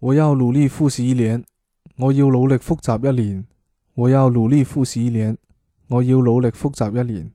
我要努力复习一年我要努力复习一年我要努力复习一年我要努力复习一年。